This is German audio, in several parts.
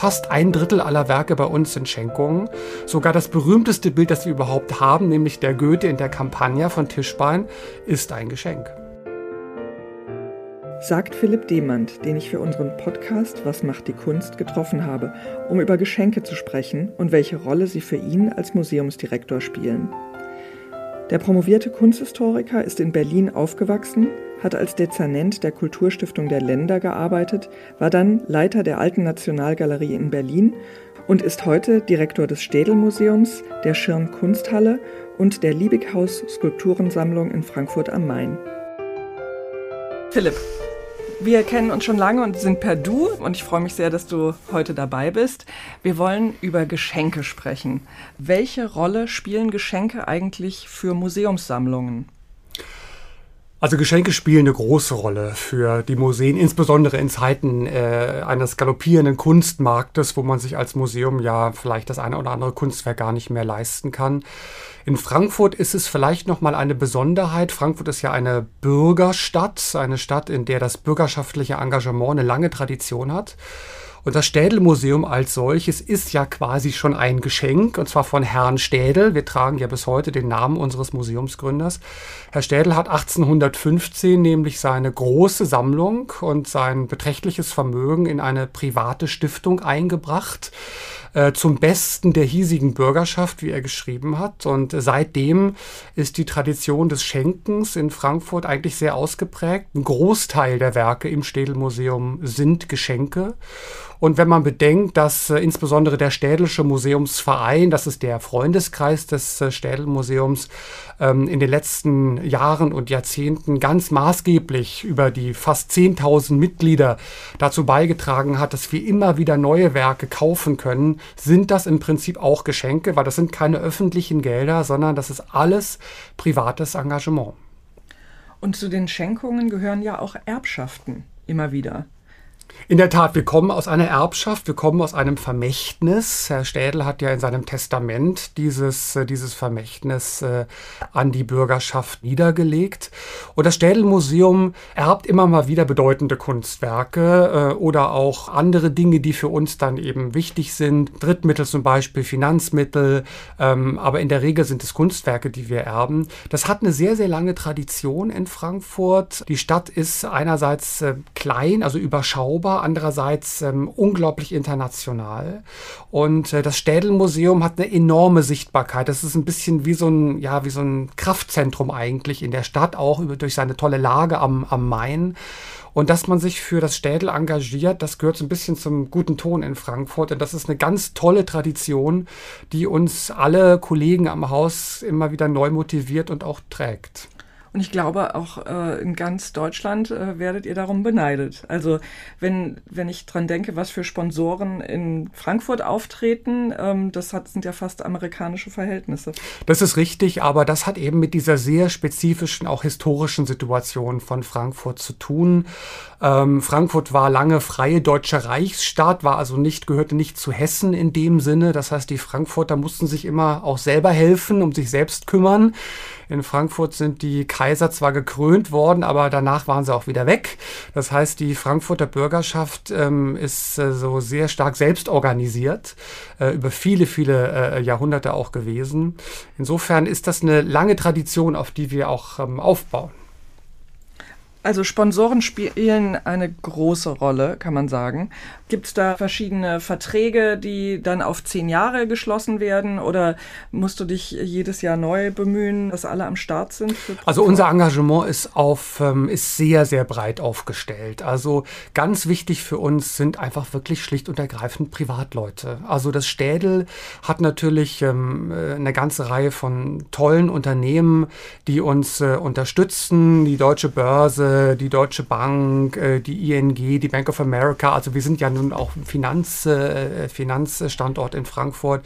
fast ein Drittel aller Werke bei uns sind Schenkungen. Sogar das berühmteste Bild, das wir überhaupt haben, nämlich der Goethe in der Campagna von Tischbein, ist ein Geschenk. Sagt Philipp Demand, den ich für unseren Podcast Was macht die Kunst getroffen habe, um über Geschenke zu sprechen und welche Rolle sie für ihn als Museumsdirektor spielen. Der promovierte Kunsthistoriker ist in Berlin aufgewachsen, hat als Dezernent der Kulturstiftung der Länder gearbeitet, war dann Leiter der Alten Nationalgalerie in Berlin und ist heute Direktor des Städel-Museums, der Schirn Kunsthalle und der Liebighaus Skulpturensammlung in Frankfurt am Main. Philipp, wir kennen uns schon lange und sind per Du und ich freue mich sehr, dass du heute dabei bist. Wir wollen über Geschenke sprechen. Welche Rolle spielen Geschenke eigentlich für Museumssammlungen? Also Geschenke spielen eine große Rolle für die Museen, insbesondere in Zeiten äh, eines galoppierenden Kunstmarktes, wo man sich als Museum ja vielleicht das eine oder andere Kunstwerk gar nicht mehr leisten kann. In Frankfurt ist es vielleicht noch mal eine Besonderheit. Frankfurt ist ja eine Bürgerstadt, eine Stadt, in der das bürgerschaftliche Engagement eine lange Tradition hat. Und das Städel-Museum als solches ist ja quasi schon ein Geschenk, und zwar von Herrn Städel. Wir tragen ja bis heute den Namen unseres Museumsgründers. Herr Städel hat 1815 nämlich seine große Sammlung und sein beträchtliches Vermögen in eine private Stiftung eingebracht äh, zum Besten der hiesigen Bürgerschaft, wie er geschrieben hat. Und seitdem ist die Tradition des Schenkens in Frankfurt eigentlich sehr ausgeprägt. Ein Großteil der Werke im Städelmuseum sind Geschenke. Und wenn man bedenkt, dass äh, insbesondere der Städelsche Museumsverein, das ist der Freundeskreis des äh, Städelmuseums, ähm, in den letzten Jahren und Jahrzehnten ganz maßgeblich über die fast 10.000 Mitglieder dazu beigetragen hat, dass wir immer wieder neue Werke kaufen können, sind das im Prinzip auch Geschenke, weil das sind keine öffentlichen Gelder, sondern das ist alles privates Engagement. Und zu den Schenkungen gehören ja auch Erbschaften immer wieder. In der Tat, wir kommen aus einer Erbschaft, wir kommen aus einem Vermächtnis. Herr Städel hat ja in seinem Testament dieses, äh, dieses Vermächtnis äh, an die Bürgerschaft niedergelegt. Und das Städel-Museum erbt immer mal wieder bedeutende Kunstwerke äh, oder auch andere Dinge, die für uns dann eben wichtig sind. Drittmittel zum Beispiel, Finanzmittel, ähm, aber in der Regel sind es Kunstwerke, die wir erben. Das hat eine sehr, sehr lange Tradition in Frankfurt. Die Stadt ist einerseits klein, also überschaubar Europa, andererseits ähm, unglaublich international. Und äh, das Städelmuseum hat eine enorme Sichtbarkeit. Das ist ein bisschen wie so ein, ja, wie so ein Kraftzentrum eigentlich in der Stadt, auch über, durch seine tolle Lage am, am Main. Und dass man sich für das Städel engagiert, das gehört so ein bisschen zum guten Ton in Frankfurt. Und das ist eine ganz tolle Tradition, die uns alle Kollegen am Haus immer wieder neu motiviert und auch trägt. Und ich glaube, auch äh, in ganz Deutschland äh, werdet ihr darum beneidet. Also wenn, wenn ich dran denke, was für Sponsoren in Frankfurt auftreten, ähm, das hat, sind ja fast amerikanische Verhältnisse. Das ist richtig, aber das hat eben mit dieser sehr spezifischen, auch historischen Situation von Frankfurt zu tun. Ähm, Frankfurt war lange freie deutsche Reichsstaat, war also nicht, gehörte nicht zu Hessen in dem Sinne. Das heißt, die Frankfurter mussten sich immer auch selber helfen, um sich selbst kümmern. In Frankfurt sind die Kaiser zwar gekrönt worden, aber danach waren sie auch wieder weg. Das heißt, die Frankfurter Bürgerschaft ähm, ist äh, so sehr stark selbst organisiert, äh, über viele, viele äh, Jahrhunderte auch gewesen. Insofern ist das eine lange Tradition, auf die wir auch ähm, aufbauen. Also Sponsoren spielen eine große Rolle, kann man sagen. Gibt es da verschiedene Verträge, die dann auf zehn Jahre geschlossen werden oder musst du dich jedes Jahr neu bemühen, dass alle am Start sind? Also unser Engagement ist auf ähm, ist sehr sehr breit aufgestellt. Also ganz wichtig für uns sind einfach wirklich schlicht und ergreifend Privatleute. Also das Städel hat natürlich ähm, äh, eine ganze Reihe von tollen Unternehmen, die uns äh, unterstützen, die Deutsche Börse die Deutsche Bank, äh, die ING, die Bank of America. Also wir sind ja nun auch Finanz, äh, Finanzstandort in Frankfurt.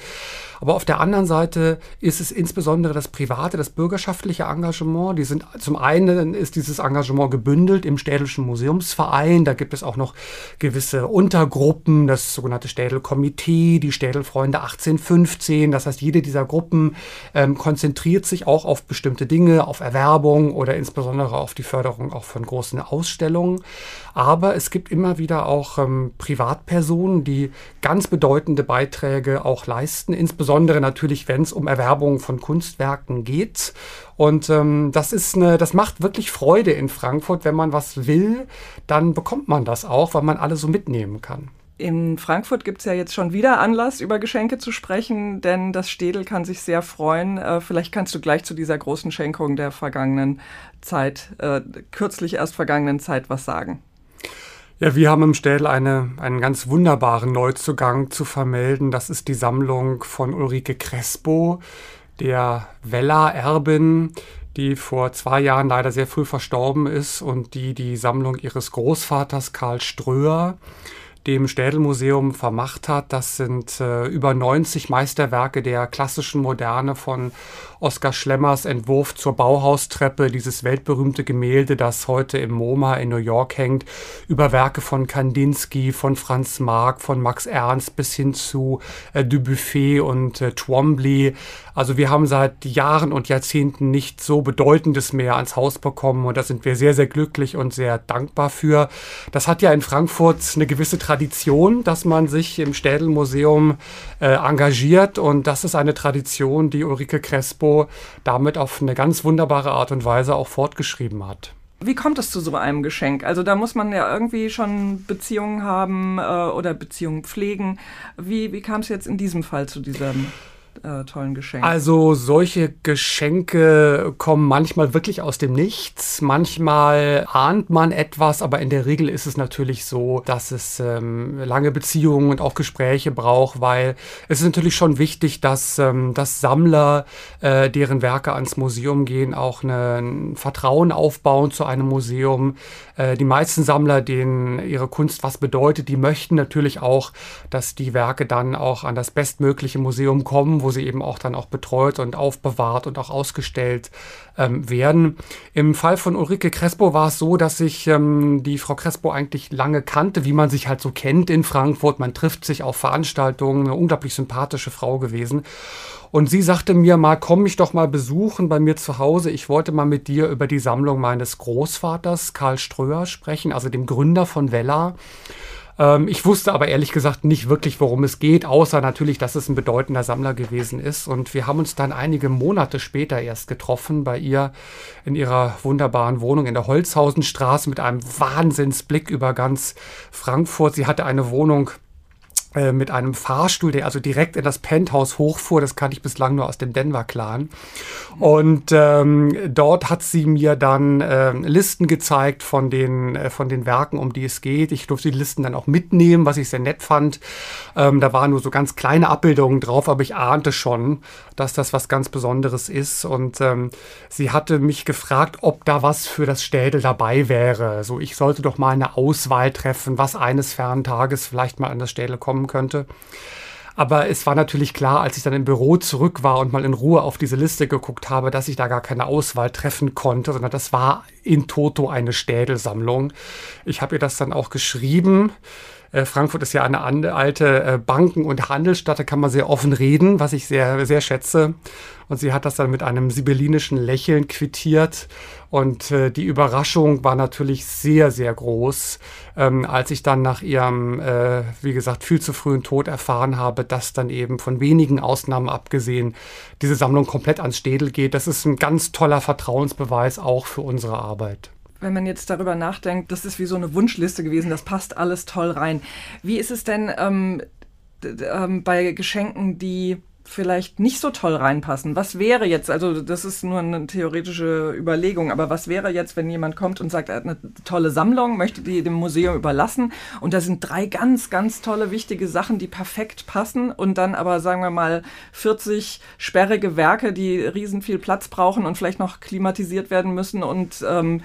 Aber auf der anderen Seite ist es insbesondere das private, das bürgerschaftliche Engagement. Die sind zum einen ist dieses Engagement gebündelt im Städelschen Museumsverein. Da gibt es auch noch gewisse Untergruppen, das sogenannte Städelkomitee, die Städelfreunde 1815. Das heißt, jede dieser Gruppen ähm, konzentriert sich auch auf bestimmte Dinge, auf Erwerbung oder insbesondere auf die Förderung auch von großen Ausstellungen. Aber es gibt immer wieder auch ähm, Privatpersonen, die ganz bedeutende Beiträge auch leisten, insbesondere natürlich, wenn es um Erwerbung von Kunstwerken geht. Und ähm, das ist eine, das macht wirklich Freude in Frankfurt. Wenn man was will, dann bekommt man das auch, weil man alle so mitnehmen kann. In Frankfurt gibt es ja jetzt schon wieder Anlass, über Geschenke zu sprechen, denn das Städel kann sich sehr freuen. Äh, vielleicht kannst du gleich zu dieser großen Schenkung der vergangenen Zeit, äh, kürzlich erst vergangenen Zeit, was sagen. Ja, wir haben im Städel eine, einen ganz wunderbaren Neuzugang zu vermelden. Das ist die Sammlung von Ulrike Crespo, der Weller-Erbin, die vor zwei Jahren leider sehr früh verstorben ist und die die Sammlung ihres Großvaters Karl Ströer dem Städelmuseum vermacht hat. Das sind äh, über 90 Meisterwerke der klassischen Moderne von Oskar Schlemmers Entwurf zur Bauhaustreppe, dieses weltberühmte Gemälde, das heute im MoMA in New York hängt, über Werke von Kandinsky, von Franz Marc, von Max Ernst bis hin zu äh, Dubuffet und äh, Twombly. Also wir haben seit Jahren und Jahrzehnten nicht so Bedeutendes mehr ans Haus bekommen und da sind wir sehr, sehr glücklich und sehr dankbar für. Das hat ja in Frankfurt eine gewisse Tradition, dass man sich im Städelmuseum äh, engagiert und das ist eine Tradition, die Ulrike Crespo damit auf eine ganz wunderbare Art und Weise auch fortgeschrieben hat. Wie kommt es zu so einem Geschenk? Also da muss man ja irgendwie schon Beziehungen haben äh, oder Beziehungen pflegen. Wie, wie kam es jetzt in diesem Fall zu diesem äh, tollen Geschenk? Also solche Geschenke kommen manchmal wirklich aus dem Nichts. Manchmal ahnt man etwas, aber in der Regel ist es natürlich so, dass es ähm, lange Beziehungen und auch Gespräche braucht, weil es ist natürlich schon wichtig, dass, ähm, dass Sammler, äh, deren Werke ans Museum gehen, auch ein Vertrauen aufbauen zu einem Museum. Äh, die meisten Sammler, denen ihre Kunst was bedeutet, die möchten natürlich auch, dass die Werke dann auch an das bestmögliche Museum kommen, wo sie eben auch dann auch betreut und aufbewahrt und auch ausgestellt ähm, werden. Im Fall von Ulrike Crespo war es so, dass ich ähm, die Frau Crespo eigentlich lange kannte, wie man sich halt so kennt in Frankfurt. Man trifft sich auf Veranstaltungen, eine unglaublich sympathische Frau gewesen. Und sie sagte mir mal, komm mich doch mal besuchen bei mir zu Hause. Ich wollte mal mit dir über die Sammlung meines Großvaters Karl Ströer sprechen, also dem Gründer von Vella. Ähm, ich wusste aber ehrlich gesagt nicht wirklich, worum es geht, außer natürlich, dass es ein bedeutender Sammler gewesen ist. Und wir haben uns dann einige Monate später erst getroffen bei ihr in ihrer wunderbaren Wohnung in der Holzhausenstraße mit einem Wahnsinnsblick über ganz Frankfurt. Sie hatte eine Wohnung äh, mit einem Fahrstuhl, der also direkt in das Penthouse hochfuhr. Das kannte ich bislang nur aus dem Denver-Clan. Und ähm, dort hat sie mir dann äh, Listen gezeigt von den, äh, von den Werken, um die es geht. Ich durfte die Listen dann auch mitnehmen, was ich sehr nett fand. Ähm, da waren nur so ganz kleine Abbildungen drauf, aber ich ahnte schon, dass das was ganz Besonderes ist. Und ähm, sie hatte mich gefragt, ob da was für das Städel dabei wäre. So, ich sollte doch mal eine Auswahl treffen, was eines fernen Tages vielleicht mal an das Städel kommen kommen könnte. Aber es war natürlich klar, als ich dann im Büro zurück war und mal in Ruhe auf diese Liste geguckt habe, dass ich da gar keine Auswahl treffen konnte, sondern das war in Toto eine Städelsammlung. Ich habe ihr das dann auch geschrieben. Äh, Frankfurt ist ja eine alte äh, Banken- und Handelsstadt, da kann man sehr offen reden, was ich sehr, sehr schätze. Und sie hat das dann mit einem sibyllinischen Lächeln quittiert. Und äh, die Überraschung war natürlich sehr, sehr groß, ähm, als ich dann nach ihrem, äh, wie gesagt, viel zu frühen Tod erfahren habe, dass dann eben von wenigen Ausnahmen abgesehen diese Sammlung komplett ans Städel geht. Das ist ein ganz toller Vertrauensbeweis auch für unsere Arbeit wenn man jetzt darüber nachdenkt, das ist wie so eine Wunschliste gewesen, das passt alles toll rein. Wie ist es denn ähm, ähm, bei Geschenken, die vielleicht nicht so toll reinpassen. Was wäre jetzt, also das ist nur eine theoretische Überlegung, aber was wäre jetzt, wenn jemand kommt und sagt, er hat eine tolle Sammlung, möchte die dem Museum überlassen und da sind drei ganz, ganz tolle, wichtige Sachen, die perfekt passen und dann aber, sagen wir mal, 40 sperrige Werke, die riesen viel Platz brauchen und vielleicht noch klimatisiert werden müssen und ähm,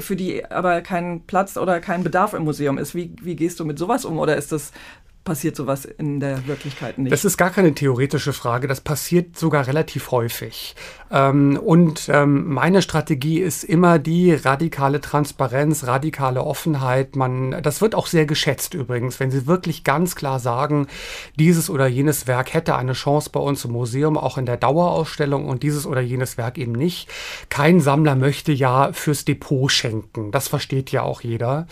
für die aber kein Platz oder kein Bedarf im Museum ist. Wie, wie gehst du mit sowas um? Oder ist das passiert sowas in der Wirklichkeit nicht? Das ist gar keine theoretische Frage, das passiert sogar relativ häufig. Ähm, und ähm, meine Strategie ist immer die radikale Transparenz, radikale Offenheit. Man, das wird auch sehr geschätzt übrigens, wenn Sie wirklich ganz klar sagen, dieses oder jenes Werk hätte eine Chance bei uns im Museum, auch in der Dauerausstellung und dieses oder jenes Werk eben nicht. Kein Sammler möchte ja fürs Depot schenken. Das versteht ja auch jeder.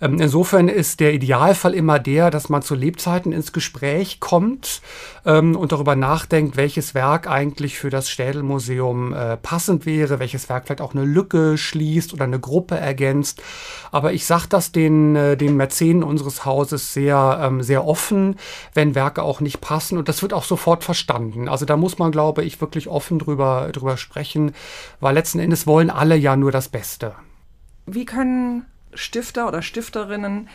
Ähm, insofern ist der Idealfall immer der, dass man zu Lebzeiten ins Gespräch kommt ähm, und darüber nachdenkt, welches Werk eigentlich für das Städelmuseum äh, passend wäre, welches Werk vielleicht auch eine Lücke schließt oder eine Gruppe ergänzt. Aber ich sage das den, äh, den Mäzenen unseres Hauses sehr, ähm, sehr offen, wenn Werke auch nicht passen. Und das wird auch sofort verstanden. Also da muss man, glaube ich, wirklich offen drüber, drüber sprechen, weil letzten Endes wollen alle ja nur das Beste. Wie können Stifter oder Stifterinnen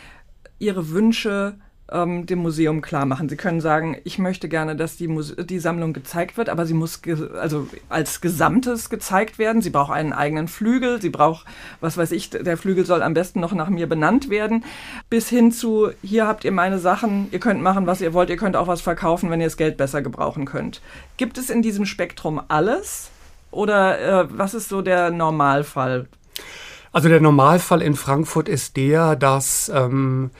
ihre Wünsche ähm, dem Museum klar machen. Sie können sagen, ich möchte gerne, dass die, Muse die Sammlung gezeigt wird, aber sie muss also als Gesamtes gezeigt werden. Sie braucht einen eigenen Flügel, sie braucht, was weiß ich, der Flügel soll am besten noch nach mir benannt werden, bis hin zu, hier habt ihr meine Sachen, ihr könnt machen, was ihr wollt, ihr könnt auch was verkaufen, wenn ihr das Geld besser gebrauchen könnt. Gibt es in diesem Spektrum alles? Oder äh, was ist so der Normalfall? Also der Normalfall in Frankfurt ist der, dass ähm,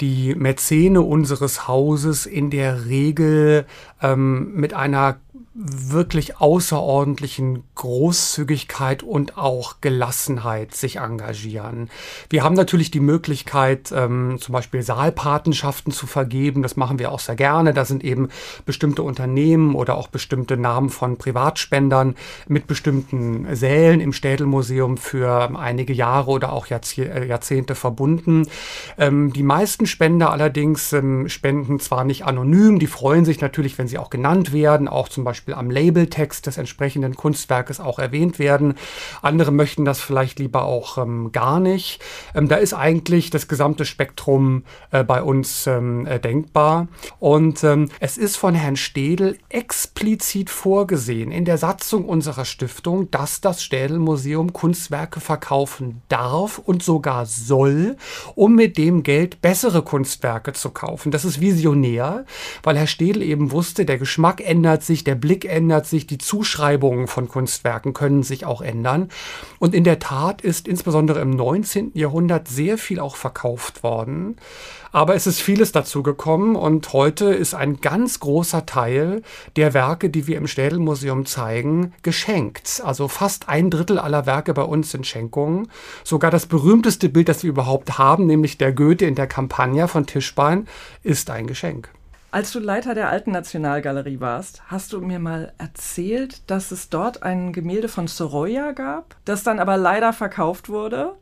die Mäzene unseres Hauses in der Regel ähm, mit einer wirklich außerordentlichen Großzügigkeit und auch Gelassenheit sich engagieren. Wir haben natürlich die Möglichkeit, ähm, zum Beispiel Saalpatenschaften zu vergeben. Das machen wir auch sehr gerne. Da sind eben bestimmte Unternehmen oder auch bestimmte Namen von Privatspendern mit bestimmten Sälen im Städelmuseum für einige Jahre oder auch äh, Jahrzehnte verbunden. Ähm, die meisten Spender allerdings ähm, spenden zwar nicht anonym, die freuen sich natürlich, wenn sie auch genannt werden, auch zum Beispiel am Labeltext des entsprechenden Kunstwerkes auch erwähnt werden. Andere möchten das vielleicht lieber auch ähm, gar nicht. Ähm, da ist eigentlich das gesamte Spektrum äh, bei uns ähm, äh, denkbar. Und ähm, es ist von Herrn Städel explizit vorgesehen in der Satzung unserer Stiftung, dass das Städel-Museum Kunstwerke verkaufen darf und sogar soll, um mit dem Geld bessere Kunstwerke zu kaufen. Das ist visionär, weil Herr Städel eben wusste, der Geschmack ändert sich, der Blick ändert sich, die Zuschreibungen von Kunstwerken können sich auch ändern. Und in der Tat ist insbesondere im 19. Jahrhundert sehr viel auch verkauft worden. Aber es ist vieles dazu gekommen und heute ist ein ganz großer Teil der Werke, die wir im Städelmuseum zeigen, geschenkt. Also fast ein Drittel aller Werke bei uns sind Schenkungen. Sogar das berühmteste Bild, das wir überhaupt haben, nämlich der Goethe in der Kampagne von Tischbein, ist ein Geschenk. Als du Leiter der Alten Nationalgalerie warst, hast du mir mal erzählt, dass es dort ein Gemälde von Sorolla gab, das dann aber leider verkauft wurde.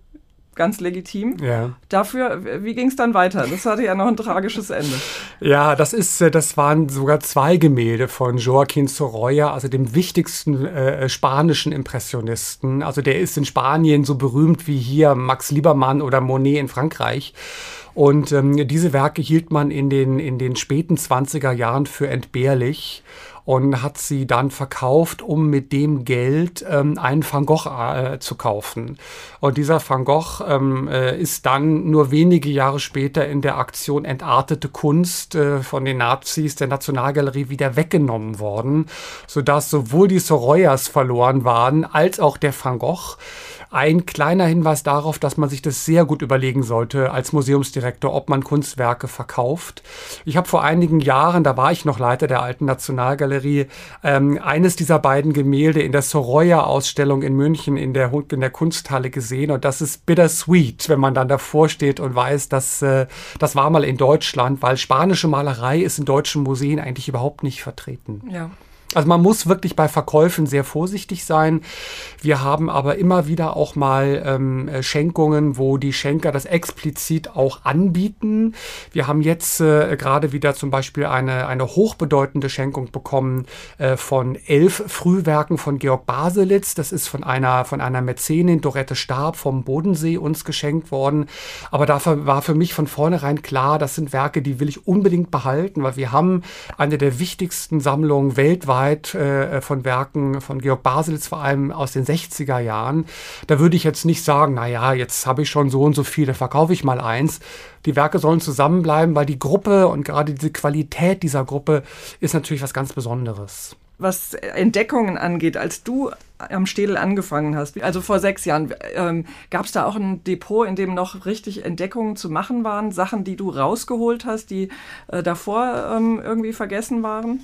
Ganz legitim. Ja. Dafür, wie ging es dann weiter? Das hatte ja noch ein tragisches Ende. Ja, das ist, äh, das waren sogar zwei Gemälde von Joaquin Sorolla, also dem wichtigsten äh, spanischen Impressionisten. Also der ist in Spanien so berühmt wie hier Max Liebermann oder Monet in Frankreich. Und ähm, diese Werke hielt man in den, in den späten 20er Jahren für entbehrlich und hat sie dann verkauft, um mit dem Geld ähm, einen Van Gogh äh, zu kaufen. Und dieser Van Gogh ähm, äh, ist dann nur wenige Jahre später in der Aktion Entartete Kunst äh, von den Nazis der Nationalgalerie wieder weggenommen worden, sodass sowohl die Soroyas verloren waren als auch der Van Gogh. Ein kleiner Hinweis darauf, dass man sich das sehr gut überlegen sollte als Museumsdirektor, ob man Kunstwerke verkauft. Ich habe vor einigen Jahren, da war ich noch Leiter der Alten Nationalgalerie, ähm, eines dieser beiden Gemälde in der Sorolla-Ausstellung in München in der, in der Kunsthalle gesehen und das ist bittersweet, wenn man dann davor steht und weiß, dass äh, das war mal in Deutschland, weil spanische Malerei ist in deutschen Museen eigentlich überhaupt nicht vertreten. Ja. Also man muss wirklich bei Verkäufen sehr vorsichtig sein. Wir haben aber immer wieder auch mal ähm, äh, Schenkungen, wo die Schenker das explizit auch anbieten. Wir haben jetzt äh, gerade wieder zum Beispiel eine, eine hochbedeutende Schenkung bekommen äh, von elf Frühwerken von Georg Baselitz. Das ist von einer, von einer Mäzenin, Dorette Stab vom Bodensee uns geschenkt worden. Aber dafür war für mich von vornherein klar, das sind Werke, die will ich unbedingt behalten, weil wir haben eine der wichtigsten Sammlungen weltweit Zeit äh, von Werken von Georg Baselitz, vor allem aus den 60er Jahren. Da würde ich jetzt nicht sagen, naja, jetzt habe ich schon so und so viel, da verkaufe ich mal eins. Die Werke sollen zusammenbleiben, weil die Gruppe und gerade diese Qualität dieser Gruppe ist natürlich was ganz Besonderes was Entdeckungen angeht, als du am Städel angefangen hast, also vor sechs Jahren, ähm, gab es da auch ein Depot, in dem noch richtig Entdeckungen zu machen waren, Sachen, die du rausgeholt hast, die äh, davor ähm, irgendwie vergessen waren?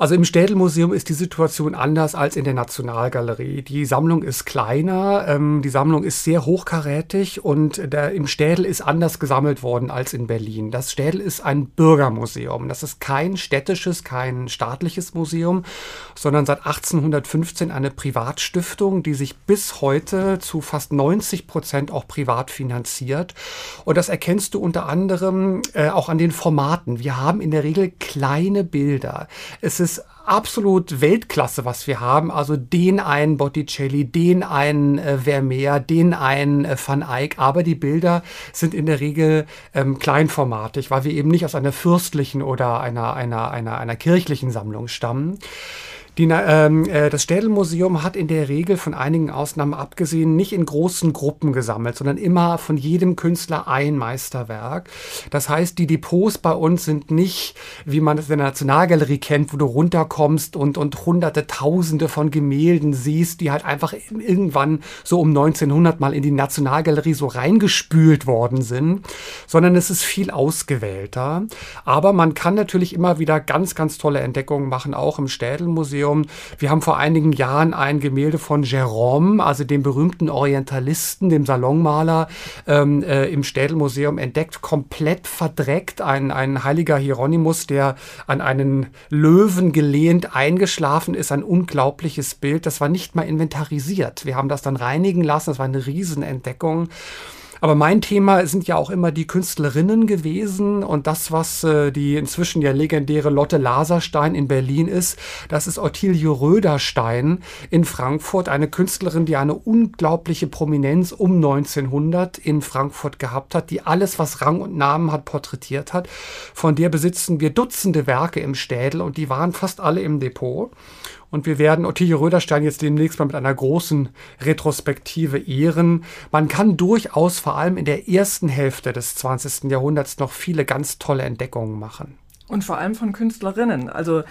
Also im Städelmuseum ist die Situation anders als in der Nationalgalerie. Die Sammlung ist kleiner, ähm, die Sammlung ist sehr hochkarätig und der, im Städel ist anders gesammelt worden als in Berlin. Das Städel ist ein Bürgermuseum. Das ist kein städtisches, kein staatliches Museum, sondern seit 1815 eine Privatstiftung, die sich bis heute zu fast 90 Prozent auch privat finanziert. Und das erkennst du unter anderem äh, auch an den Formaten. Wir haben in der Regel kleine Bilder. Es ist absolut Weltklasse, was wir haben. Also den einen Botticelli, den einen äh, Vermeer, den einen äh, Van Eyck. Aber die Bilder sind in der Regel ähm, kleinformatig, weil wir eben nicht aus einer fürstlichen oder einer, einer, einer, einer kirchlichen Sammlung stammen. Die, ähm, äh, das Städelmuseum hat in der Regel von einigen Ausnahmen abgesehen nicht in großen Gruppen gesammelt, sondern immer von jedem Künstler ein Meisterwerk. Das heißt, die Depots bei uns sind nicht, wie man es in der Nationalgalerie kennt, wo du runterkommst und, und hunderte, tausende von Gemälden siehst, die halt einfach irgendwann so um 1900 mal in die Nationalgalerie so reingespült worden sind, sondern es ist viel ausgewählter. Aber man kann natürlich immer wieder ganz, ganz tolle Entdeckungen machen, auch im Städelmuseum. Museum. Wir haben vor einigen Jahren ein Gemälde von Jérôme, also dem berühmten Orientalisten, dem Salonmaler, ähm, äh, im Städelmuseum entdeckt, komplett verdreckt. Ein, ein heiliger Hieronymus, der an einen Löwen gelehnt eingeschlafen ist. Ein unglaubliches Bild. Das war nicht mal inventarisiert. Wir haben das dann reinigen lassen. Das war eine Riesenentdeckung. Aber mein Thema sind ja auch immer die Künstlerinnen gewesen und das, was äh, die inzwischen ja legendäre Lotte Laserstein in Berlin ist, das ist Ottilie Röderstein in Frankfurt, eine Künstlerin, die eine unglaubliche Prominenz um 1900 in Frankfurt gehabt hat, die alles, was Rang und Namen hat, porträtiert hat. Von der besitzen wir Dutzende Werke im Städel und die waren fast alle im Depot. Und wir werden Ottilie Röderstein jetzt demnächst mal mit einer großen Retrospektive ehren. Man kann durchaus vor allem in der ersten Hälfte des 20. Jahrhunderts noch viele ganz tolle Entdeckungen machen. Und vor allem von Künstlerinnen. Also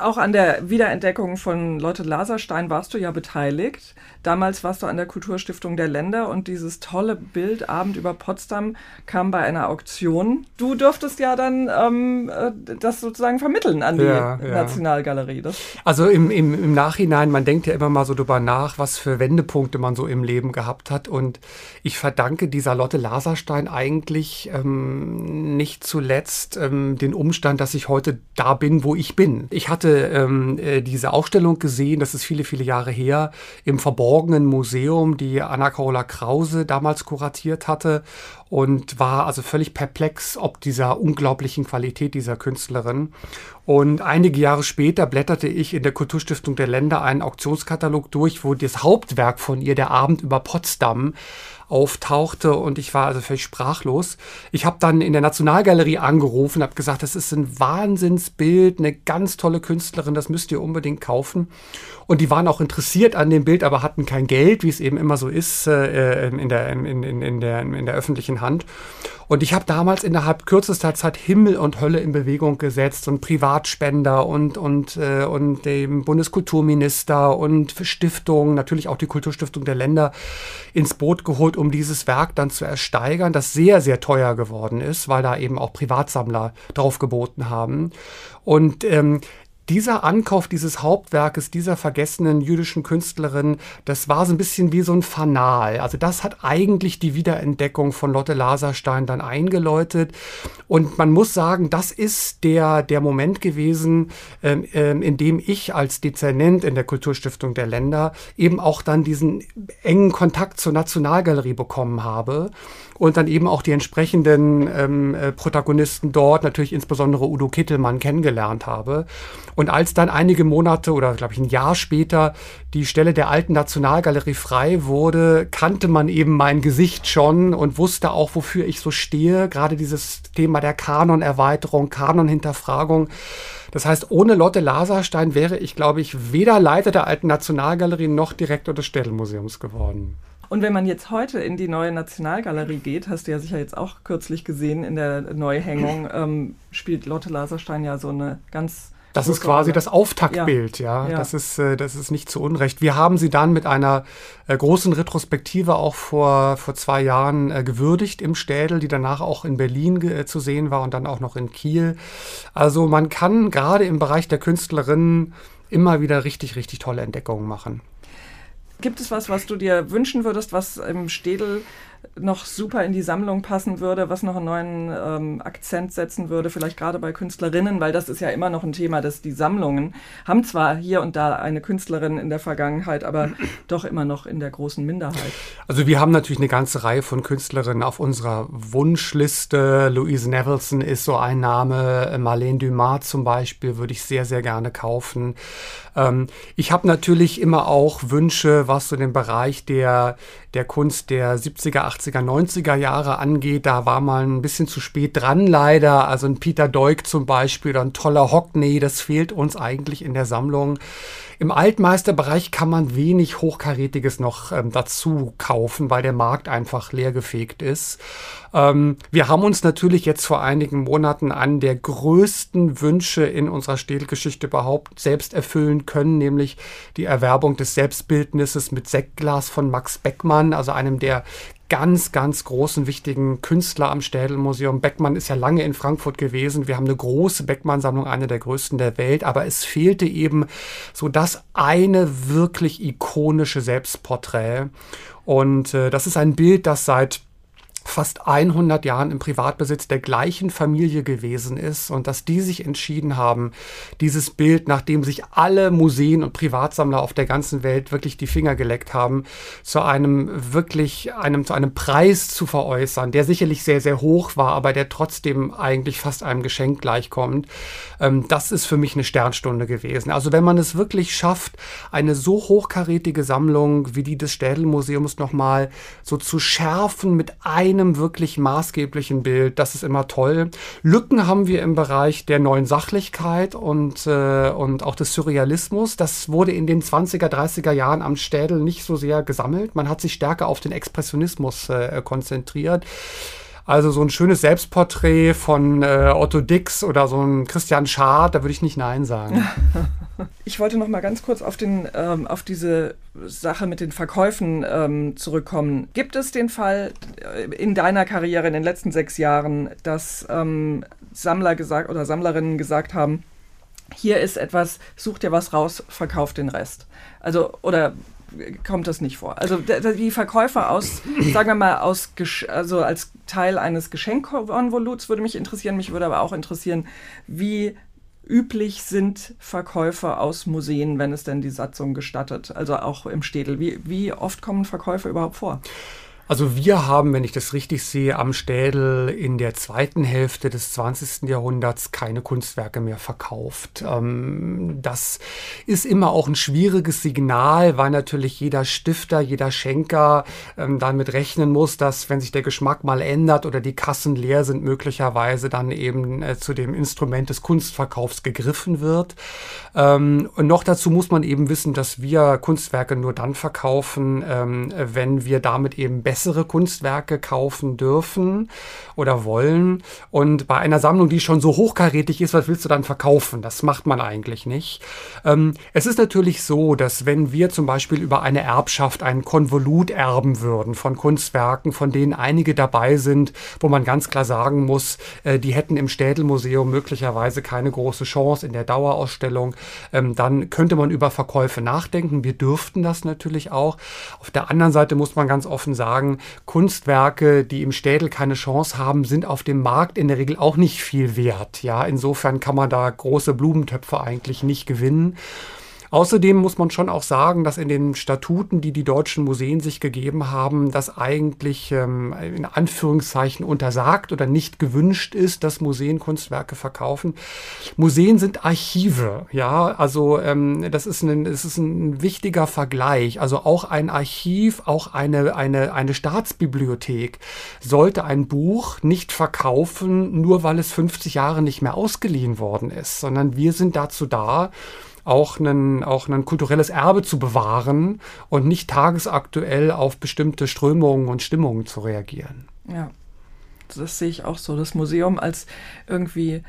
auch an der Wiederentdeckung von Lotte Laserstein warst du ja beteiligt. Damals warst du an der Kulturstiftung der Länder und dieses tolle Bild Abend über Potsdam kam bei einer Auktion. Du durftest ja dann ähm, äh, das sozusagen vermitteln an die ja. Nationalgalerie. Das also im, im, im Nachhinein, man denkt ja immer mal so drüber nach, was für Wendepunkte man so im Leben gehabt hat. Und ich verdanke dieser Lotte Laserstein eigentlich ähm, nicht zuletzt ähm, den Umstand, dass ich heute da bin, wo ich bin. Ich hatte ähm, äh, diese Ausstellung gesehen, das ist viele, viele Jahre her, im verborgenen Museum, die Anna-Carola Krause damals kuratiert hatte und war also völlig perplex ob dieser unglaublichen Qualität dieser Künstlerin. Und einige Jahre später blätterte ich in der Kulturstiftung der Länder einen Auktionskatalog durch, wo das Hauptwerk von ihr, der Abend über Potsdam, auftauchte und ich war also völlig sprachlos. Ich habe dann in der Nationalgalerie angerufen, habe gesagt, das ist ein Wahnsinnsbild, eine ganz tolle Künstlerin, das müsst ihr unbedingt kaufen. Und die waren auch interessiert an dem Bild, aber hatten kein Geld, wie es eben immer so ist äh, in, der, in, in, in, der, in der öffentlichen Hand. Und ich habe damals innerhalb kürzester Zeit Himmel und Hölle in Bewegung gesetzt und Privatspender und, und, äh, und dem Bundeskulturminister und Stiftungen, natürlich auch die Kulturstiftung der Länder ins Boot geholt, um dieses Werk dann zu ersteigern, das sehr, sehr teuer geworden ist, weil da eben auch Privatsammler drauf geboten haben. Und ähm, dieser Ankauf dieses Hauptwerkes dieser vergessenen jüdischen Künstlerin, das war so ein bisschen wie so ein Fanal. Also das hat eigentlich die Wiederentdeckung von Lotte Laserstein dann eingeläutet. Und man muss sagen, das ist der, der Moment gewesen, ähm, ähm, in dem ich als Dezernent in der Kulturstiftung der Länder eben auch dann diesen engen Kontakt zur Nationalgalerie bekommen habe und dann eben auch die entsprechenden ähm, äh, Protagonisten dort, natürlich insbesondere Udo Kittelmann, kennengelernt habe. Und als dann einige Monate oder glaube ich ein Jahr später die Stelle der alten Nationalgalerie frei wurde, kannte man eben mein Gesicht schon und wusste auch, wofür ich so stehe. Gerade dieses Thema der Kanonerweiterung, Kanonhinterfragung. Das heißt, ohne Lotte Laserstein wäre ich, glaube ich, weder Leiter der alten Nationalgalerie noch Direktor des Städelmuseums geworden. Und wenn man jetzt heute in die neue Nationalgalerie geht, hast du ja sicher jetzt auch kürzlich gesehen in der Neuhängung, ähm, spielt Lotte Laserstein ja so eine ganz das ist quasi das Auftaktbild, ja. ja. Das, ist, äh, das ist nicht zu Unrecht. Wir haben sie dann mit einer äh, großen Retrospektive auch vor, vor zwei Jahren äh, gewürdigt im Städel, die danach auch in Berlin zu sehen war und dann auch noch in Kiel. Also man kann gerade im Bereich der Künstlerinnen immer wieder richtig, richtig tolle Entdeckungen machen. Gibt es was, was du dir wünschen würdest, was im Städel noch super in die Sammlung passen würde, was noch einen neuen ähm, Akzent setzen würde, vielleicht gerade bei Künstlerinnen, weil das ist ja immer noch ein Thema, dass die Sammlungen haben zwar hier und da eine Künstlerin in der Vergangenheit, aber doch immer noch in der großen Minderheit. Also wir haben natürlich eine ganze Reihe von Künstlerinnen auf unserer Wunschliste. Louise Nevelson ist so ein Name, Marlene Dumas zum Beispiel würde ich sehr, sehr gerne kaufen. Ähm, ich habe natürlich immer auch Wünsche, was so den Bereich der, der Kunst der 70er, 80er, 90er Jahre angeht. Da war man ein bisschen zu spät dran, leider. Also ein Peter Deuk zum Beispiel oder ein toller Hockney, das fehlt uns eigentlich in der Sammlung. Im Altmeisterbereich kann man wenig Hochkarätiges noch ähm, dazu kaufen, weil der Markt einfach leergefegt ist. Ähm, wir haben uns natürlich jetzt vor einigen Monaten an der größten Wünsche in unserer Städtelgeschichte überhaupt selbst erfüllen können, nämlich die Erwerbung des Selbstbildnisses mit Sektglas von Max Beckmann, also einem der ganz, ganz großen, wichtigen Künstler am Städelmuseum. Beckmann ist ja lange in Frankfurt gewesen. Wir haben eine große Beckmann-Sammlung, eine der größten der Welt, aber es fehlte eben so das eine wirklich ikonische Selbstporträt. Und äh, das ist ein Bild, das seit fast 100 Jahren im Privatbesitz der gleichen Familie gewesen ist und dass die sich entschieden haben, dieses Bild, nachdem sich alle Museen und Privatsammler auf der ganzen Welt wirklich die Finger geleckt haben, zu einem wirklich einem zu einem Preis zu veräußern, der sicherlich sehr sehr hoch war, aber der trotzdem eigentlich fast einem Geschenk gleichkommt. Ähm, das ist für mich eine Sternstunde gewesen. Also wenn man es wirklich schafft, eine so hochkarätige Sammlung wie die des Städelmuseums nochmal so zu schärfen mit einem einem wirklich maßgeblichen Bild. Das ist immer toll. Lücken haben wir im Bereich der neuen Sachlichkeit und, äh, und auch des Surrealismus. Das wurde in den 20er, 30er Jahren am Städel nicht so sehr gesammelt. Man hat sich stärker auf den Expressionismus äh, konzentriert. Also so ein schönes Selbstporträt von äh, Otto Dix oder so ein Christian Schad, da würde ich nicht Nein sagen. Ich wollte noch mal ganz kurz auf, den, ähm, auf diese Sache mit den Verkäufen ähm, zurückkommen. Gibt es den Fall äh, in deiner Karriere in den letzten sechs Jahren, dass ähm, Sammler gesagt oder Sammlerinnen gesagt haben, hier ist etwas, such dir was raus, verkauf den Rest. Also, oder kommt das nicht vor. Also die Verkäufe aus, sagen wir mal, aus, also als Teil eines Geschenkkonvoluts würde mich interessieren. Mich würde aber auch interessieren, wie üblich sind Verkäufe aus Museen, wenn es denn die Satzung gestattet, also auch im Städel. Wie, wie oft kommen Verkäufe überhaupt vor? Also wir haben, wenn ich das richtig sehe, am Städel in der zweiten Hälfte des 20. Jahrhunderts keine Kunstwerke mehr verkauft. Ähm, das ist immer auch ein schwieriges Signal, weil natürlich jeder Stifter, jeder Schenker ähm, damit rechnen muss, dass wenn sich der Geschmack mal ändert oder die Kassen leer sind, möglicherweise dann eben äh, zu dem Instrument des Kunstverkaufs gegriffen wird. Ähm, und noch dazu muss man eben wissen, dass wir Kunstwerke nur dann verkaufen, wenn wir damit eben besser bessere Kunstwerke kaufen dürfen oder wollen. Und bei einer Sammlung, die schon so hochkarätig ist, was willst du dann verkaufen? Das macht man eigentlich nicht. Ähm, es ist natürlich so, dass wenn wir zum Beispiel über eine Erbschaft einen Konvolut erben würden von Kunstwerken, von denen einige dabei sind, wo man ganz klar sagen muss, äh, die hätten im Städelmuseum möglicherweise keine große Chance in der Dauerausstellung, ähm, dann könnte man über Verkäufe nachdenken. Wir dürften das natürlich auch. Auf der anderen Seite muss man ganz offen sagen, sagen, Kunstwerke, die im Städel keine Chance haben, sind auf dem Markt in der Regel auch nicht viel wert. Ja, insofern kann man da große Blumentöpfe eigentlich nicht gewinnen. Außerdem muss man schon auch sagen, dass in den Statuten, die die deutschen Museen sich gegeben haben, das eigentlich ähm, in Anführungszeichen untersagt oder nicht gewünscht ist, dass Museen Kunstwerke verkaufen. Museen sind Archive, ja, also ähm, das ist ein, das ist ein wichtiger Vergleich. Also auch ein Archiv, auch eine, eine, eine Staatsbibliothek sollte ein Buch nicht verkaufen, nur weil es 50 Jahre nicht mehr ausgeliehen worden ist, sondern wir sind dazu da, auch ein, auch ein kulturelles Erbe zu bewahren und nicht tagesaktuell auf bestimmte Strömungen und Stimmungen zu reagieren. Ja, das sehe ich auch so. Das Museum als irgendwie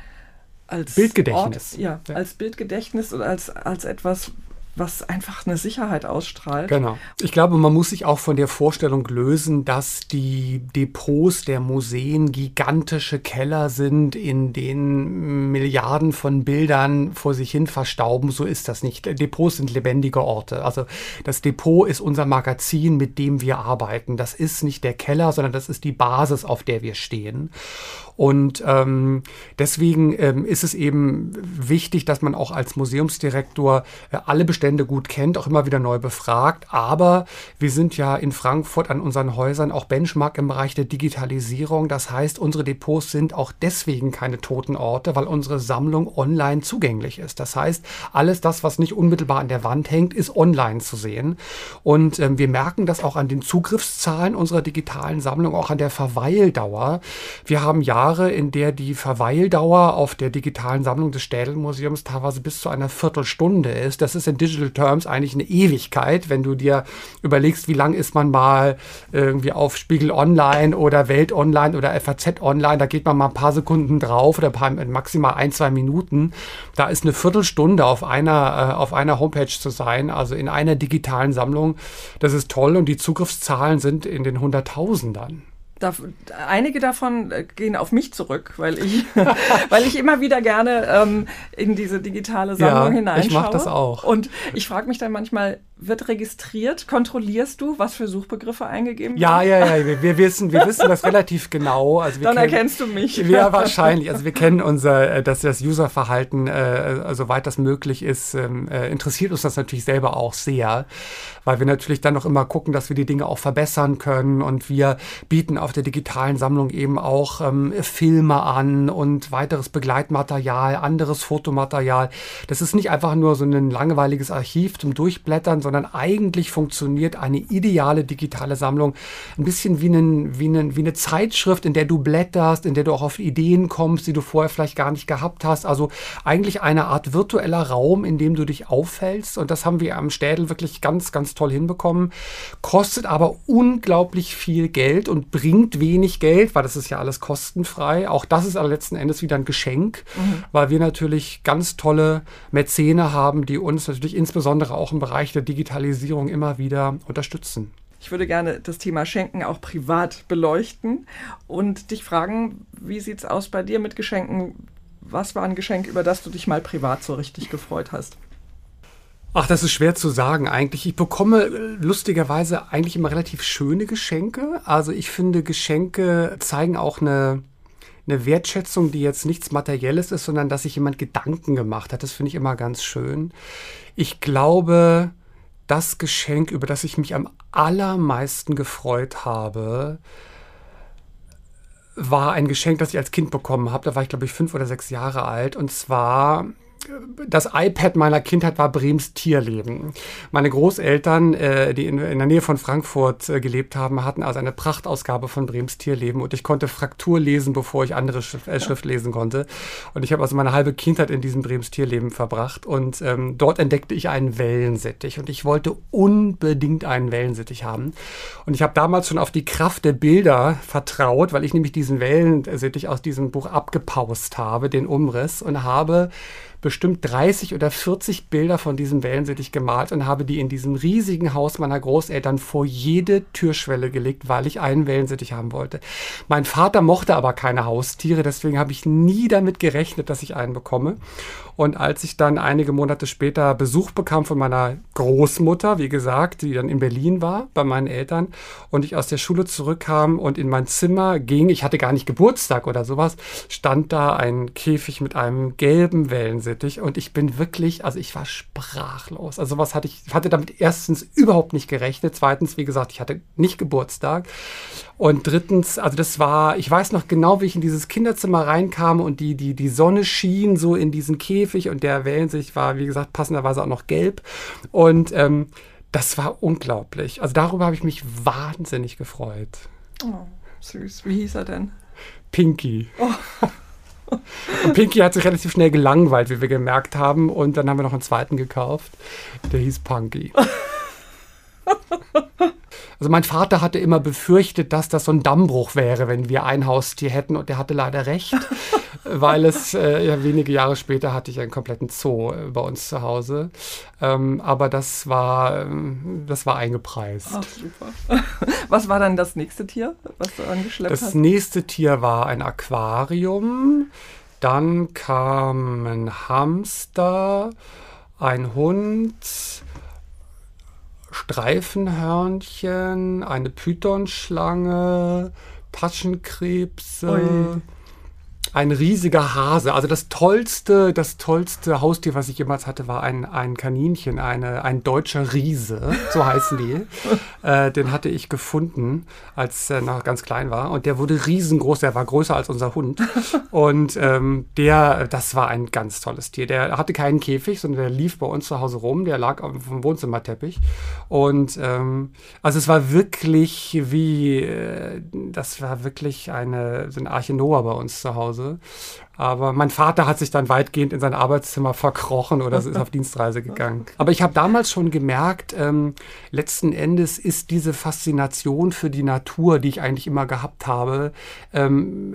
als Bildgedächtnis. Ort, ja, ja, als Bildgedächtnis und als, als etwas, was einfach eine Sicherheit ausstrahlt. Genau. Ich glaube, man muss sich auch von der Vorstellung lösen, dass die Depots der Museen gigantische Keller sind, in denen Milliarden von Bildern vor sich hin verstauben. So ist das nicht. Depots sind lebendige Orte. Also das Depot ist unser Magazin, mit dem wir arbeiten. Das ist nicht der Keller, sondern das ist die Basis, auf der wir stehen. Und ähm, deswegen ähm, ist es eben wichtig, dass man auch als Museumsdirektor äh, alle Bestände gut kennt, auch immer wieder neu befragt. Aber wir sind ja in Frankfurt an unseren Häusern auch Benchmark im Bereich der Digitalisierung. Das heißt, unsere Depots sind auch deswegen keine toten Orte, weil unsere Sammlung online zugänglich ist. Das heißt, alles das, was nicht unmittelbar an der Wand hängt, ist online zu sehen. Und ähm, wir merken das auch an den Zugriffszahlen unserer digitalen Sammlung, auch an der Verweildauer. Wir haben ja Jahre, in der die Verweildauer auf der digitalen Sammlung des Städelmuseums teilweise bis zu einer Viertelstunde ist. Das ist in Digital Terms eigentlich eine Ewigkeit, wenn du dir überlegst, wie lang ist man mal irgendwie auf Spiegel Online oder Welt Online oder FAZ Online. Da geht man mal ein paar Sekunden drauf oder paar, maximal ein, zwei Minuten. Da ist eine Viertelstunde auf einer, äh, auf einer Homepage zu sein, also in einer digitalen Sammlung. Das ist toll und die Zugriffszahlen sind in den Hunderttausendern. Da, einige davon äh, gehen auf mich zurück, weil ich, weil ich immer wieder gerne ähm, in diese digitale Sammlung ja, hineinschaue. Ich mache das auch. Und ich frage mich dann manchmal, wird registriert? Kontrollierst du, was für Suchbegriffe eingegeben werden? Ja, ja, ja. Wir, wir, wissen, wir wissen das relativ genau. Also Dann kennen, erkennst du mich. Ja, wahrscheinlich. Also wir kennen unser, äh, dass das Userverhalten, äh, soweit das möglich ist, ähm, äh, interessiert uns das natürlich selber auch sehr, weil wir natürlich dann noch immer gucken, dass wir die Dinge auch verbessern können und wir bieten auf der digitalen Sammlung eben auch ähm, Filme an und weiteres Begleitmaterial, anderes Fotomaterial. Das ist nicht einfach nur so ein langweiliges Archiv zum Durchblättern, sondern sondern eigentlich funktioniert eine ideale digitale Sammlung ein bisschen wie, einen, wie, einen, wie eine Zeitschrift, in der du blätterst, in der du auch auf Ideen kommst, die du vorher vielleicht gar nicht gehabt hast. Also eigentlich eine Art virtueller Raum, in dem du dich auffällst. Und das haben wir am Städel wirklich ganz, ganz toll hinbekommen. Kostet aber unglaublich viel Geld und bringt wenig Geld, weil das ist ja alles kostenfrei. Auch das ist aber letzten Endes wieder ein Geschenk, mhm. weil wir natürlich ganz tolle Mäzene haben, die uns natürlich insbesondere auch im Bereich der Digitalisierung Digitalisierung immer wieder unterstützen. Ich würde gerne das Thema Schenken auch privat beleuchten und dich fragen, wie sieht es aus bei dir mit Geschenken? Was war ein Geschenk, über das du dich mal privat so richtig gefreut hast? Ach, das ist schwer zu sagen eigentlich. Ich bekomme lustigerweise eigentlich immer relativ schöne Geschenke. Also ich finde, Geschenke zeigen auch eine, eine Wertschätzung, die jetzt nichts Materielles ist, sondern dass sich jemand Gedanken gemacht hat. Das finde ich immer ganz schön. Ich glaube, das Geschenk, über das ich mich am allermeisten gefreut habe, war ein Geschenk, das ich als Kind bekommen habe. Da war ich, glaube ich, fünf oder sechs Jahre alt. Und zwar das iPad meiner Kindheit war Brems Tierleben. Meine Großeltern, äh, die in, in, der Nähe von Frankfurt äh, gelebt haben, hatten also eine Prachtausgabe von Brems Tierleben und ich konnte Fraktur lesen, bevor ich andere Schrift, äh, Schrift lesen konnte. Und ich habe also meine halbe Kindheit in diesem Brems Tierleben verbracht und ähm, dort entdeckte ich einen Wellensittich und ich wollte unbedingt einen Wellensittich haben. Und ich habe damals schon auf die Kraft der Bilder vertraut, weil ich nämlich diesen Wellensittich aus diesem Buch abgepaust habe, den Umriss und habe bestimmt 30 oder 40 Bilder von diesem Wellensittich gemalt und habe die in diesem riesigen Haus meiner Großeltern vor jede Türschwelle gelegt, weil ich einen Wellensittich haben wollte. Mein Vater mochte aber keine Haustiere, deswegen habe ich nie damit gerechnet, dass ich einen bekomme. Und als ich dann einige Monate später Besuch bekam von meiner Großmutter, wie gesagt, die dann in Berlin war bei meinen Eltern und ich aus der Schule zurückkam und in mein Zimmer ging, ich hatte gar nicht Geburtstag oder sowas, stand da ein Käfig mit einem gelben Wellensittich und ich bin wirklich, also ich war sprachlos. Also was hatte ich, hatte damit erstens überhaupt nicht gerechnet, zweitens, wie gesagt, ich hatte nicht Geburtstag und drittens, also das war, ich weiß noch genau, wie ich in dieses Kinderzimmer reinkam und die, die, die Sonne schien so in diesen Käfig und der Wellensittich war, wie gesagt, passenderweise auch noch gelb. Und ähm, das war unglaublich. Also darüber habe ich mich wahnsinnig gefreut. Oh, süß. Wie hieß er denn? Pinky. Oh. Und Pinky hat sich relativ schnell gelangweilt, wie wir gemerkt haben. Und dann haben wir noch einen zweiten gekauft. Der hieß Punky. Also mein Vater hatte immer befürchtet, dass das so ein Dammbruch wäre, wenn wir ein Haustier hätten und der hatte leider recht, weil es äh, ja wenige Jahre später hatte ich einen kompletten Zoo äh, bei uns zu Hause. Ähm, aber das war, ähm, das war eingepreist. Ach, super. Was war dann das nächste Tier, was du angeschleppt das hast? Das nächste Tier war ein Aquarium. Dann kam ein Hamster, ein Hund, Streifenhörnchen, eine Pythonschlange, Taschenkrebse. Ui ein riesiger Hase. Also das tollste, das tollste Haustier, was ich jemals hatte, war ein, ein Kaninchen, eine, ein deutscher Riese, so heißen die. äh, den hatte ich gefunden, als er noch ganz klein war. Und der wurde riesengroß, der war größer als unser Hund. Und ähm, der, das war ein ganz tolles Tier. Der hatte keinen Käfig, sondern der lief bei uns zu Hause rum. Der lag auf dem Wohnzimmerteppich. Und ähm, also es war wirklich wie, äh, das war wirklich eine, so eine Arche Noah bei uns zu Hause. Hause. Aber mein Vater hat sich dann weitgehend in sein Arbeitszimmer verkrochen oder ist auf Dienstreise gegangen. Aber ich habe damals schon gemerkt, ähm, letzten Endes ist diese Faszination für die Natur, die ich eigentlich immer gehabt habe, ähm,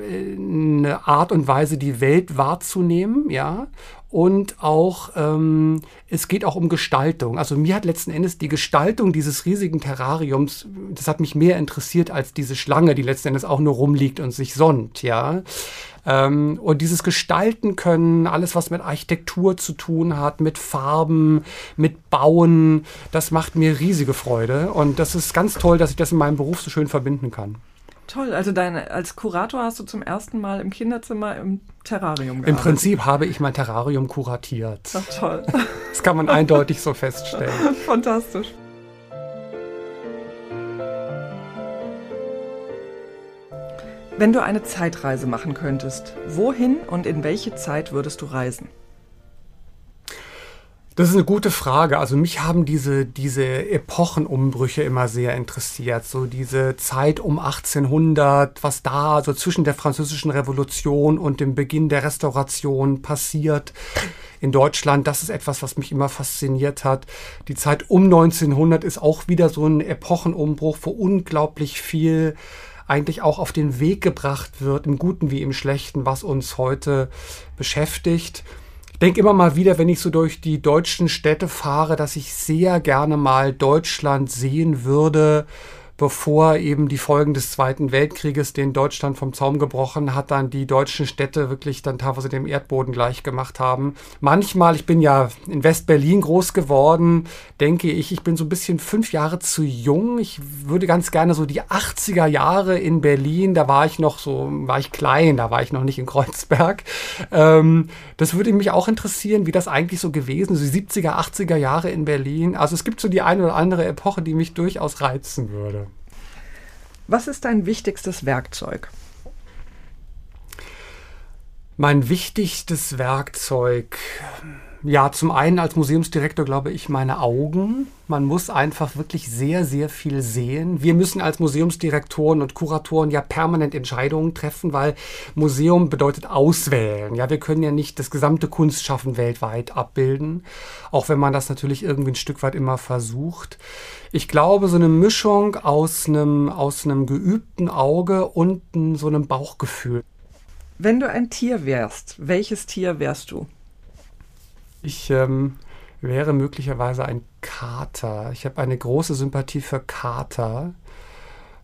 eine Art und Weise, die Welt wahrzunehmen, ja, und auch ähm, es geht auch um Gestaltung. Also mir hat letzten Endes die Gestaltung dieses riesigen Terrariums, das hat mich mehr interessiert als diese Schlange, die letzten Endes auch nur rumliegt und sich sonnt, ja. Ähm, und dieses Gestalten können, alles was mit Architektur zu tun hat, mit Farben, mit Bauen, das macht mir riesige Freude. Und das ist ganz toll, dass ich das in meinem Beruf so schön verbinden kann. Toll, also deine, als Kurator hast du zum ersten Mal im Kinderzimmer im Terrarium gearbeitet. Im Prinzip habe ich mein Terrarium kuratiert. Ach, toll. Das kann man eindeutig so feststellen. Fantastisch. Wenn du eine Zeitreise machen könntest, wohin und in welche Zeit würdest du reisen? Das ist eine gute Frage. Also mich haben diese, diese Epochenumbrüche immer sehr interessiert. So diese Zeit um 1800, was da so zwischen der französischen Revolution und dem Beginn der Restauration passiert in Deutschland. Das ist etwas, was mich immer fasziniert hat. Die Zeit um 1900 ist auch wieder so ein Epochenumbruch, wo unglaublich viel eigentlich auch auf den Weg gebracht wird, im Guten wie im Schlechten, was uns heute beschäftigt. Denke immer mal wieder, wenn ich so durch die deutschen Städte fahre, dass ich sehr gerne mal Deutschland sehen würde, bevor eben die Folgen des Zweiten Weltkrieges den Deutschland vom Zaum gebrochen hat, dann die deutschen Städte wirklich dann teilweise dem Erdboden gleich gemacht haben. Manchmal, ich bin ja in West-Berlin groß geworden, denke ich, ich bin so ein bisschen fünf Jahre zu jung. Ich würde ganz gerne so die 80er Jahre in Berlin, da war ich noch so, war ich klein, da war ich noch nicht in Kreuzberg. Ähm, das würde mich auch interessieren, wie das eigentlich so gewesen ist, die 70er, 80er Jahre in Berlin. Also es gibt so die eine oder andere Epoche, die mich durchaus reizen würde. Was ist dein wichtigstes Werkzeug? Mein wichtigstes Werkzeug, ja, zum einen als Museumsdirektor glaube ich meine Augen. Man muss einfach wirklich sehr, sehr viel sehen. Wir müssen als Museumsdirektoren und Kuratoren ja permanent Entscheidungen treffen, weil Museum bedeutet auswählen. Ja, wir können ja nicht das gesamte Kunstschaffen weltweit abbilden, auch wenn man das natürlich irgendwie ein Stück weit immer versucht ich glaube, so eine Mischung aus einem, aus einem geübten Auge und so einem Bauchgefühl. Wenn du ein Tier wärst, welches Tier wärst du? Ich ähm, wäre möglicherweise ein Kater. Ich habe eine große Sympathie für Kater.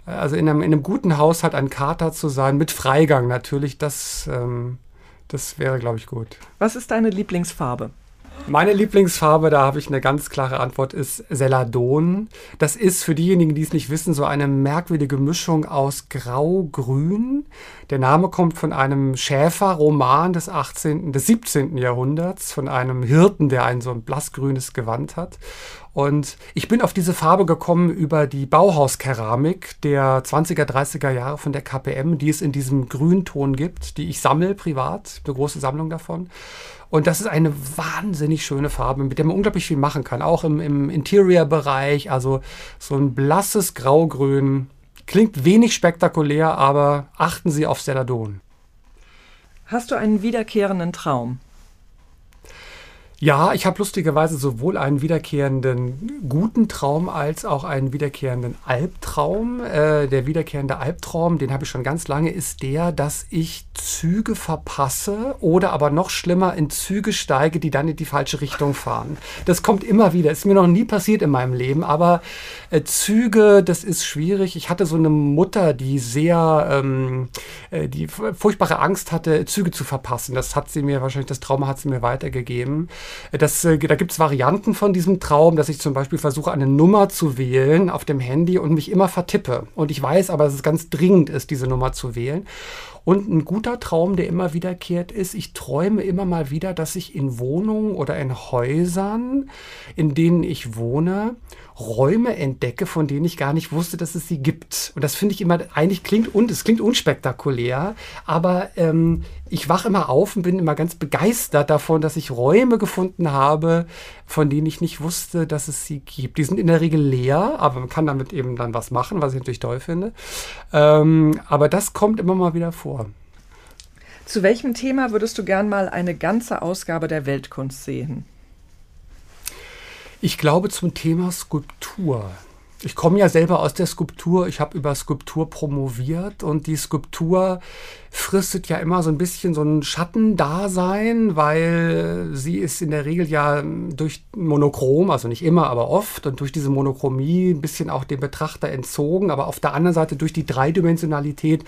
Also in einem, in einem guten Haushalt ein Kater zu sein, mit Freigang natürlich, das, ähm, das wäre, glaube ich, gut. Was ist deine Lieblingsfarbe? Meine Lieblingsfarbe, da habe ich eine ganz klare Antwort, ist Celadon. Das ist für diejenigen, die es nicht wissen, so eine merkwürdige Mischung aus Grau-Grün. Der Name kommt von einem Schäferroman des 18., des 17. Jahrhunderts, von einem Hirten, der ein so ein blassgrünes Gewand hat. Und ich bin auf diese Farbe gekommen über die Bauhauskeramik der 20er, 30er Jahre von der KPM, die es in diesem Grünton gibt, die ich sammle privat, eine große Sammlung davon. Und das ist eine wahnsinnig schöne Farbe, mit der man unglaublich viel machen kann. Auch im, im Interior-Bereich, also so ein blasses Graugrün. Klingt wenig spektakulär, aber achten Sie auf Celadon. Hast du einen wiederkehrenden Traum? Ja, ich habe lustigerweise sowohl einen wiederkehrenden guten Traum als auch einen wiederkehrenden Albtraum. Äh, der wiederkehrende Albtraum, den habe ich schon ganz lange, ist der, dass ich Züge verpasse oder aber noch schlimmer in Züge steige, die dann in die falsche Richtung fahren. Das kommt immer wieder. Ist mir noch nie passiert in meinem Leben, aber äh, Züge, das ist schwierig. Ich hatte so eine Mutter, die sehr, ähm, äh, die furchtbare Angst hatte, Züge zu verpassen. Das hat sie mir wahrscheinlich, das Trauma hat sie mir weitergegeben. Das, äh, da gibt es Varianten von diesem Traum, dass ich zum Beispiel versuche, eine Nummer zu wählen auf dem Handy und mich immer vertippe. Und ich weiß aber, dass es ganz dringend ist, diese Nummer zu wählen. Und ein guter Traum, der immer wiederkehrt, ist, ich träume immer mal wieder, dass ich in Wohnungen oder in Häusern, in denen ich wohne, Räume entdecke, von denen ich gar nicht wusste, dass es sie gibt. Und das finde ich immer, eigentlich klingt, und es klingt unspektakulär, aber ähm, ich wache immer auf und bin immer ganz begeistert davon, dass ich Räume gefunden habe, von denen ich nicht wusste, dass es sie gibt. Die sind in der Regel leer, aber man kann damit eben dann was machen, was ich natürlich toll finde. Ähm, aber das kommt immer mal wieder vor. Zu welchem Thema würdest du gern mal eine ganze Ausgabe der Weltkunst sehen? Ich glaube zum Thema Skulptur. Ich komme ja selber aus der Skulptur. Ich habe über Skulptur promoviert und die Skulptur fristet ja immer so ein bisschen so ein Schattendasein, weil sie ist in der Regel ja durch Monochrom, also nicht immer, aber oft und durch diese Monochromie ein bisschen auch dem Betrachter entzogen, aber auf der anderen Seite durch die Dreidimensionalität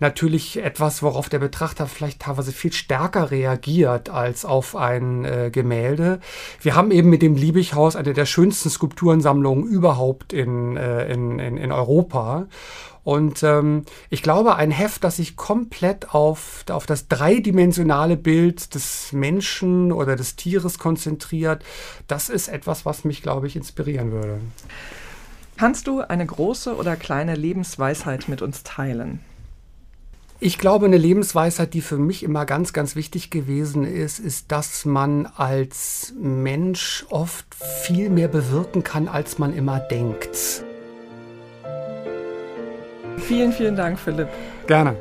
natürlich etwas, worauf der Betrachter vielleicht teilweise viel stärker reagiert als auf ein äh, Gemälde. Wir haben eben mit dem Liebighaus eine der schönsten Skulpturensammlungen überhaupt in, äh, in, in, in Europa. Und ähm, ich glaube, ein Heft, das sich komplett auf, auf das dreidimensionale Bild des Menschen oder des Tieres konzentriert, das ist etwas, was mich, glaube ich, inspirieren würde. Kannst du eine große oder kleine Lebensweisheit mit uns teilen? Ich glaube, eine Lebensweisheit, die für mich immer ganz, ganz wichtig gewesen ist, ist, dass man als Mensch oft viel mehr bewirken kann, als man immer denkt. Vielen, vielen Dank, Philipp. Gerne.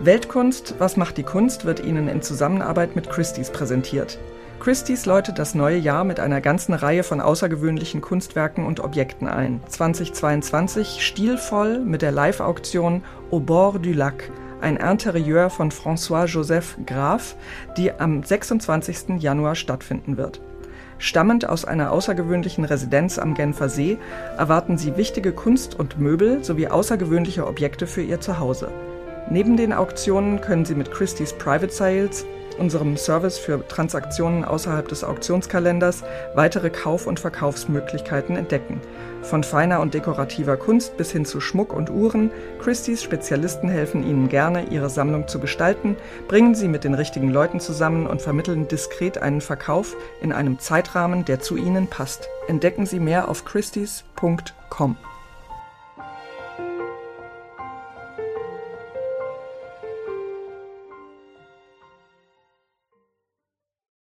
Weltkunst, was macht die Kunst, wird Ihnen in Zusammenarbeit mit Christie's präsentiert. Christie's läutet das neue Jahr mit einer ganzen Reihe von außergewöhnlichen Kunstwerken und Objekten ein. 2022 stilvoll mit der Live-Auktion Au bord du lac, ein Interieur von François-Joseph Graf, die am 26. Januar stattfinden wird. Stammend aus einer außergewöhnlichen Residenz am Genfer See erwarten Sie wichtige Kunst und Möbel sowie außergewöhnliche Objekte für Ihr Zuhause. Neben den Auktionen können Sie mit Christie's Private Sales unserem Service für Transaktionen außerhalb des Auktionskalenders weitere Kauf- und Verkaufsmöglichkeiten entdecken. Von feiner und dekorativer Kunst bis hin zu Schmuck und Uhren, Christie's Spezialisten helfen Ihnen gerne, Ihre Sammlung zu gestalten, bringen Sie mit den richtigen Leuten zusammen und vermitteln diskret einen Verkauf in einem Zeitrahmen, der zu Ihnen passt. Entdecken Sie mehr auf christie's.com.